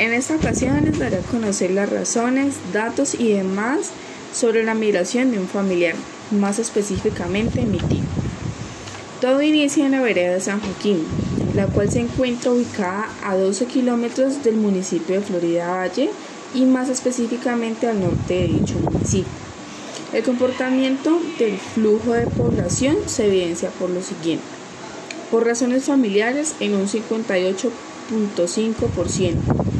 En esta ocasión les daré a conocer las razones, datos y demás sobre la migración de un familiar, más específicamente mi tío. Todo inicia en la vereda de San Joaquín, la cual se encuentra ubicada a 12 kilómetros del municipio de Florida Valle y más específicamente al norte de dicho municipio. El comportamiento del flujo de población se evidencia por lo siguiente. Por razones familiares en un 58.5%.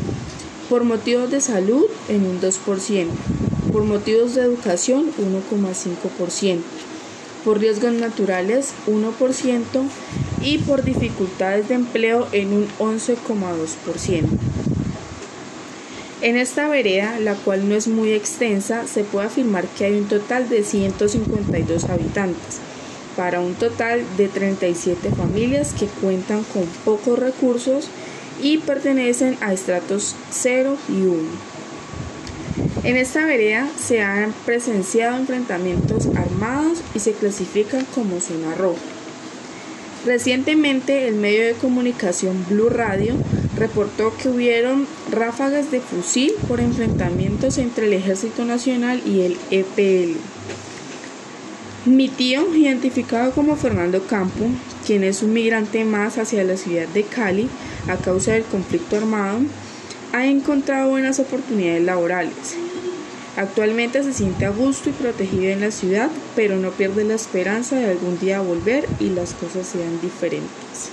Por motivos de salud en un 2%. Por motivos de educación 1,5%. Por riesgos naturales 1% y por dificultades de empleo en un 11,2%. En esta vereda, la cual no es muy extensa, se puede afirmar que hay un total de 152 habitantes, para un total de 37 familias que cuentan con pocos recursos y pertenecen a estratos 0 y 1. En esta vereda se han presenciado enfrentamientos armados y se clasifican como zona roja. Recientemente el medio de comunicación Blue Radio reportó que hubieron ráfagas de fusil por enfrentamientos entre el Ejército Nacional y el EPL. Mi tío, identificado como Fernando Campo, quien es un migrante más hacia la ciudad de Cali a causa del conflicto armado, ha encontrado buenas oportunidades laborales Actualmente se siente a gusto y protegido en la ciudad, pero no pierde la esperanza de algún día volver y las cosas sean diferentes.